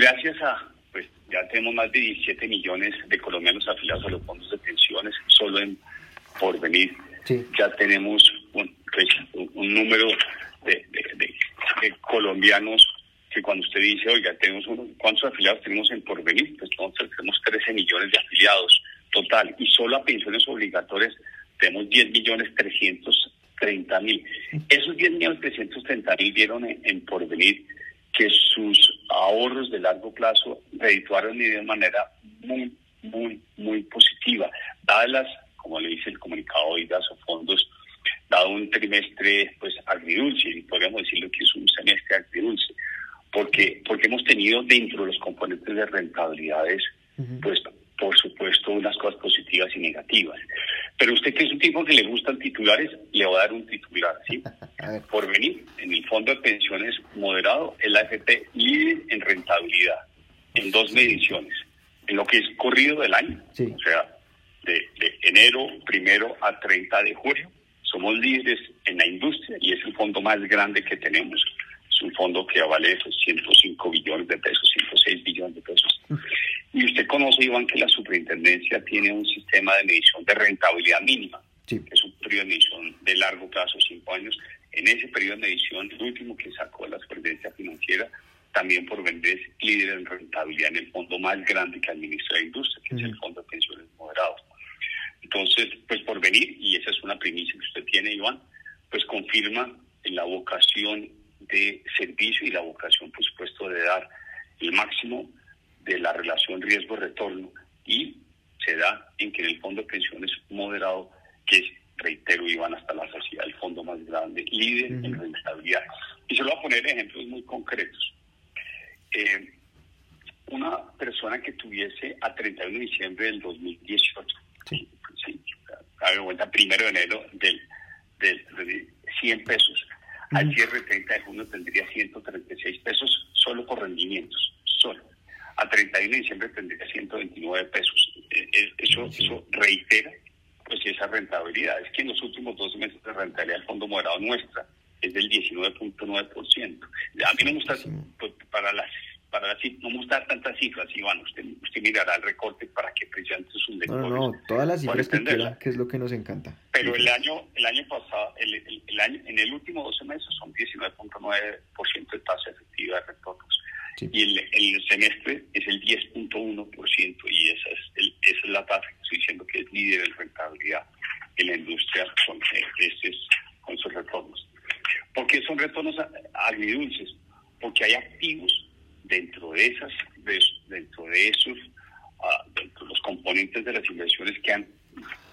Gracias a, pues ya tenemos más de 17 millones de colombianos afiliados a los fondos de pensiones, solo en Porvenir. Ya tenemos un, pues, un número de, colombianos que cuando usted dice, oiga, tenemos ¿cuántos afiliados tenemos en Porvenir? Pues entonces tenemos 13 millones de afiliados total y solo a pensiones obligatorias tenemos 10 millones 330 mil. Esos 10 millones 330 mil vieron en, porvenir que sus ahorros de largo plazo redituaron de manera muy, muy, muy positiva, dadas las, como le dice el comunicado hoy, de o fondos, dado un trimestre pues agridulce, y podríamos decirlo que es un semestre agridulce, porque, porque hemos tenido dentro de los componentes de rentabilidades, pues por supuesto, unas cosas positivas y negativas. Pero usted que es un tipo que le gustan titulares, le voy a dar un titular, ¿sí? Por venir, en el fondo de pensiones moderado, el AFP líder en rentabilidad, en dos mediciones. En lo que es corrido del año, o sea, de, enero primero a 30 de julio, somos líderes en la industria y es el fondo más grande que tenemos. Es un fondo que vale 105 billones de pesos, 106 billones de pesos. Conoce, Iván, que la superintendencia tiene un sistema de medición de rentabilidad mínima. Es un periodo de medición de largo plazo, cinco años. En ese periodo de medición, el último que sacó la superintendencia financiera, también por vender líder en rentabilidad en el fondo más grande que administra la industria, que es el Fondo de Pensiones Moderados. Entonces, pues por venir, y esa es una primicia que usted tiene, Iván, pues confirma la vocación de servicio y la vocación, por supuesto, de dar el máximo de la relación riesgo-retorno y se da en que el fondo de pensiones moderado, que es, reitero, iban hasta la sociedad, el fondo más grande, líder en rentabilidad. Y se lo voy a poner ejemplos muy concretos. Eh, una persona que tuviese a 31 de diciembre del 2018, sí. Sí, cuenta, primero de enero del, del, de 100 pesos, al cierre 30 de junio tendría 136 pesos solo por rendimientos, a 31 de diciembre tendría 129 pesos. Eh, eh, eso, eso reitera pues esa rentabilidad. Es que en los últimos 12 meses de rentabilidad del Fondo Moderado nuestra es del 19.9%. A mí no me gusta, pues, para las para así no me gusta tantas cifras, Iván, usted, usted mirará el recorte para que precisamente sus lectores... No, no, todas las cifras que que es lo que nos encanta. Pero el año el año pasado, el, el, año, en el último 12 meses son 19.9% de tasa efectiva de retornos y el, el, semestre es el 10.1% y esa es, el, esa es la tasa que estoy diciendo que es líder en rentabilidad en la industria con, este, con sus retornos. ¿Por qué son retornos agridulces? Porque hay activos dentro de esas, dentro de esos, ah, dentro de los componentes de las inversiones que han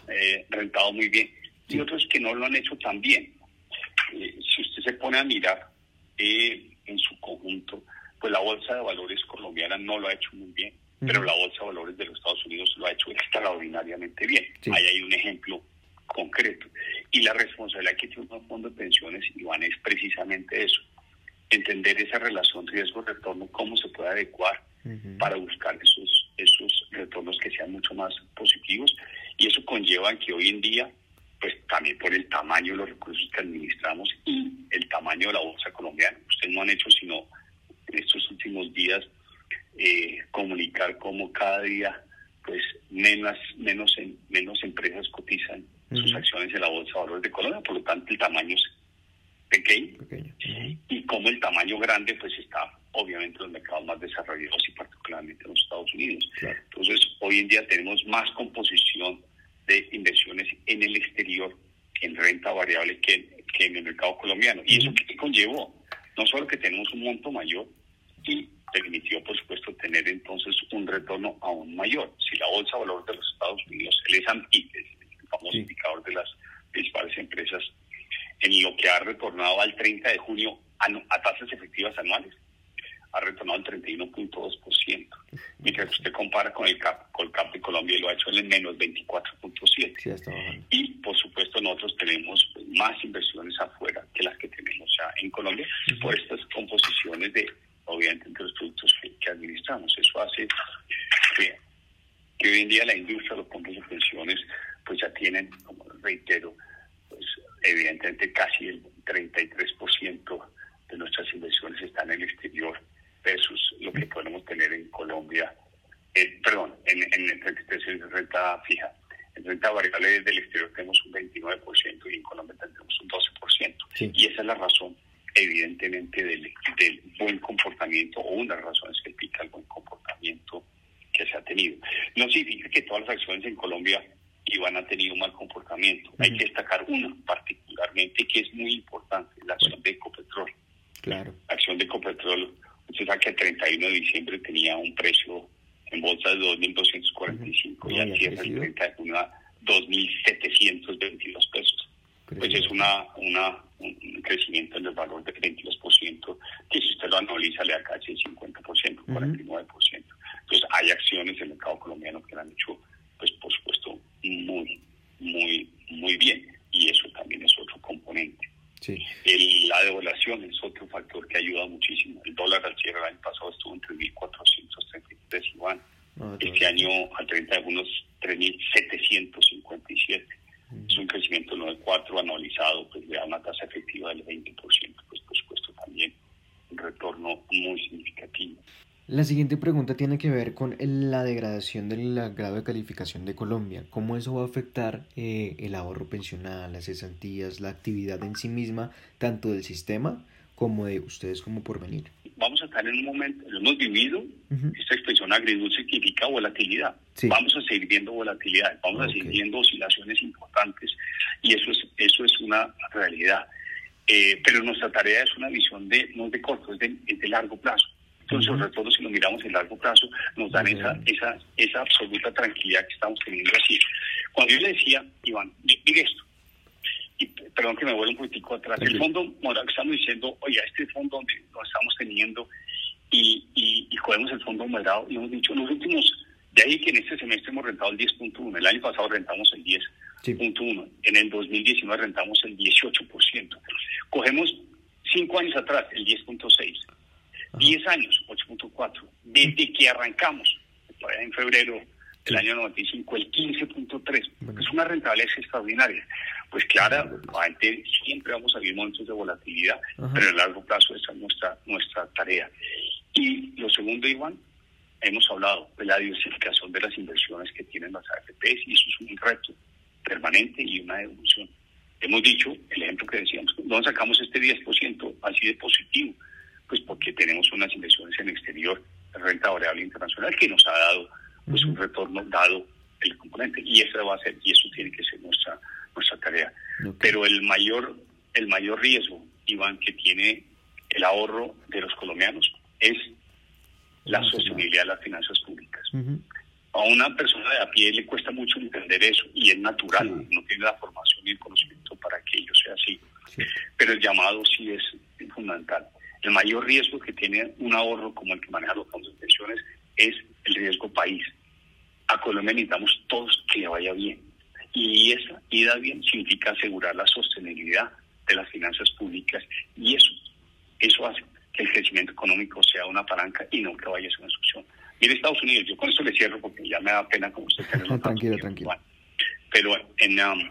eh, rentado muy bien y otros que no lo han hecho tan bien. Eh, si usted se pone a mirar eh, en su conjunto, pues la Bolsa de Valores colombiana no lo ha hecho muy bien, pero la Bolsa de Valores de los Estados Unidos lo ha hecho extraordinariamente bien. Ahí hay un ejemplo concreto. Y la responsabilidad que tiene un fondo de pensiones, Iván, es precisamente eso, entender esa relación riesgo-retorno, cómo se puede adecuar para buscar esos, esos retornos que sean mucho más positivos. Y eso conlleva que hoy en día, pues también por el tamaño de los recursos que administramos y el tamaño de la bolsa colombiana, ustedes no han hecho sino últimos días eh, comunicar cómo cada día pues menos menos menos empresas cotizan sus acciones en la bolsa de valores de Colombia, por lo tanto el tamaño es pequeño, y como el tamaño grande pues está obviamente en los mercados más desarrollados y particularmente en los Estados Unidos. Entonces hoy en día tenemos más composición de inversiones en el exterior en renta variable que, que en el mercado colombiano. ¿Y eso qué conllevó? No solo que tenemos un monto mayor y permitió, por supuesto, tener entonces un retorno aún mayor. Si la bolsa de valores de los Estados Unidos, el S&P, el famoso indicador de las principales empresas, en lo que ha retornado al 30 de junio a, tasas efectivas anuales, ha retornado al 31.2%, mientras que usted compara con el CAP, con el CAP de Colombia y lo ha hecho en el menos 24.7%. y por supuesto nosotros tenemos más inversiones afuera que las que tenemos ya en Colombia por estas composiciones de obviamente entre los productos que, que administramos. Eso hace que, que, hoy en día la industria, los fondos de pensiones, pues ya tienen, como reitero, pues evidentemente casi el 33% de nuestras inversiones están en el exterior versus lo que podemos tener en Colombia, eh, perdón, en, en, en, renta fija. En renta variable del exterior las razones que explica el buen comportamiento que se ha tenido. No significa que todas las acciones en Colombia iban a tener un mal comportamiento. Hay que destacar una particularmente que es muy importante, la acción de Ecopetrol. Claro. La acción de Ecopetrol, usted sabe que el 31 de diciembre tenía un precio en bolsa de 2.245 y al cierre el 30 de junio a 2.722 pesos. Pues es una, una, un crecimiento en el valor del 22%, que si usted lo analiza le da casi el 50%, 49%. Entonces hay acciones del mercado colombiano que lo han hecho, pues por supuesto, muy, muy, muy bien. Y eso también es otro componente. Sí. la devaluación es otro factor que ayuda muchísimo. El dólar al cierre del año pasado estuvo en 3.433 igual. este año al 30 de junio 3.757. Es un crecimiento 9.4 anualizado, pues le da una tasa efectiva del 20%, pues por supuesto también muy significativo. La siguiente pregunta tiene que ver con la degradación del grado de calificación de Colombia. ¿Cómo eso va a afectar eh, el ahorro pensional, las cesantías, la actividad en sí misma, tanto del sistema como de ustedes como por venir? Vamos a estar en un momento, lo hemos vivido, esta expresión agridulce significa volatilidad. Vamos a seguir viendo volatilidad, vamos a seguir viendo oscilaciones importantes y eso es, eso es una realidad. Eh, pero nuestra tarea es una visión de no de corto, es de largo plazo. Entonces, sobre todo si lo miramos en largo plazo, nos dan esa, esa, esa absoluta tranquilidad que estamos teniendo así. Cuando yo le decía, Iván, mire esto, y perdón que me vuelva un poquitico atrás, el fondo moral que estamos diciendo, oye, este fondo donde lo estamos teniendo y, y, y cogemos el fondo moderado y hemos dicho, los últimos, de ahí que en este semestre hemos rentado el 10.1, el año pasado rentamos el 10.1, en el 2019 rentamos el 18%. Cogemos cinco años atrás el 10.6 10 años, 8.4. Desde que arrancamos, en febrero del año 95, el 15.3. Es una rentabilidad extraordinaria. Pues claro, siempre vamos a vivir momentos de volatilidad, pero en el largo plazo esa es nuestra, nuestra tarea. Y lo segundo, Iván, hemos hablado de la diversificación de las inversiones que tienen las AFPs y eso es un reto permanente y una evolución. Hemos dicho, el ejemplo que decíamos, ¿dónde sacamos este 10% así de positivo? pues porque tenemos unas inversiones en exterior, renta variable internacional, que nos ha dado pues un retorno dado el componente. Y eso va a ser, y eso tiene que ser nuestra, nuestra tarea. Pero el mayor, el mayor riesgo, Iván, que tiene el ahorro de los colombianos es la sostenibilidad de las finanzas públicas. A una persona de a pie le cuesta mucho entender eso y es natural, no tiene la formación y el conocimiento para que ello sea así. Pero el llamado sí es fundamental. El mayor riesgo que tiene un ahorro como el que maneja los fondos de pensiones es el riesgo país. A Colombia necesitamos todos que le vaya bien. Y esa ida bien significa asegurar la sostenibilidad de las finanzas públicas. Y eso, eso hace que el crecimiento económico sea una palanca y no que vaya a ser una solución. Mire Estados Unidos, yo con esto le cierro porque ya me da pena como usted tenerlo. tranquilo, tranquilo. Pero en, um,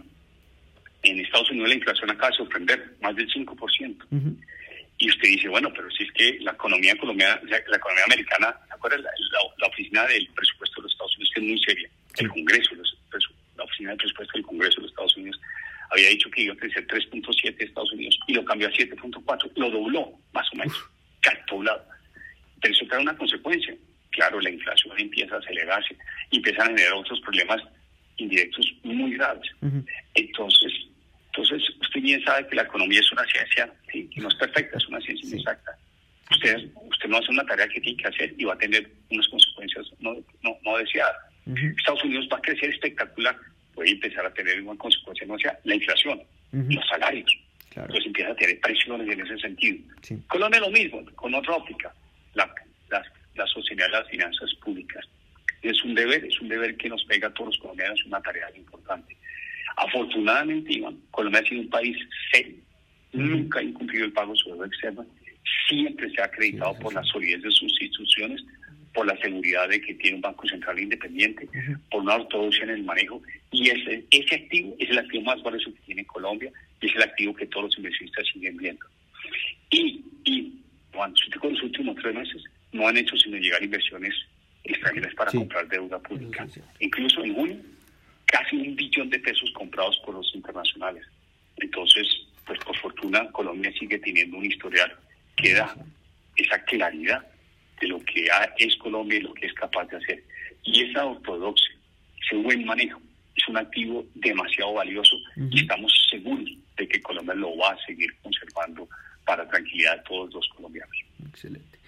en Estados Unidos la inflación acaba de sorprender, más del 5%. Y usted dice, bueno, pero si es que la economía colombiana, la economía americana, ¿se? La, oficina del presupuesto de los Estados Unidos, que es muy seria, el Congreso, la oficina del presupuesto del Congreso de los Estados Unidos, había dicho que iba a crecer 3.7 de Estados Unidos y lo cambió a 7.4, lo dobló, más o menos, doblado. Pero eso trae una consecuencia. Claro, la inflación empieza a acelerarse y empiezan a generar otros problemas indirectos muy graves. Entonces, entonces, usted bien sabe que la economía es una ciencia, ¿sí? no es perfecta, es una ciencia inexacta. Usted, usted no hace una tarea que tiene que hacer y va a tener unas consecuencias no, no, deseadas. Estados Unidos va a crecer espectacular, puede empezar a tener una consecuencia no sea la inflación, los salarios. Entonces empieza a tener presiones en ese sentido. Colombia lo mismo, con otra óptica, la, la, la sociedad de las finanzas públicas. Es un deber, es un deber que nos pega a todos los colombianos, es una tarea importante. Afortunadamente, Iván, Colombia ha sido un país serio, nunca ha incumplido el pago sobre deuda externa, siempre se ha acreditado por la solidez de sus instituciones, por la seguridad de que tiene un Banco Central independiente, por una ortodoxia en el manejo, y ese, ese activo es el activo más valioso que tiene Colombia, y es el activo que todos los inversionistas siguen viendo. Y, y cuando con los últimos tres meses no han hecho sino llegar inversiones extranjeras para comprar deuda pública. Incluso en junio casi un billón de pesos comprados por los internacionales. Entonces, pues por fortuna Colombia sigue teniendo un historial que da esa claridad de lo que es Colombia y lo que es capaz de hacer. Y esa ortodoxia, ese buen manejo, es un activo demasiado valioso y estamos seguros de que Colombia lo va a seguir conservando para tranquilidad de todos los colombianos. Excelente.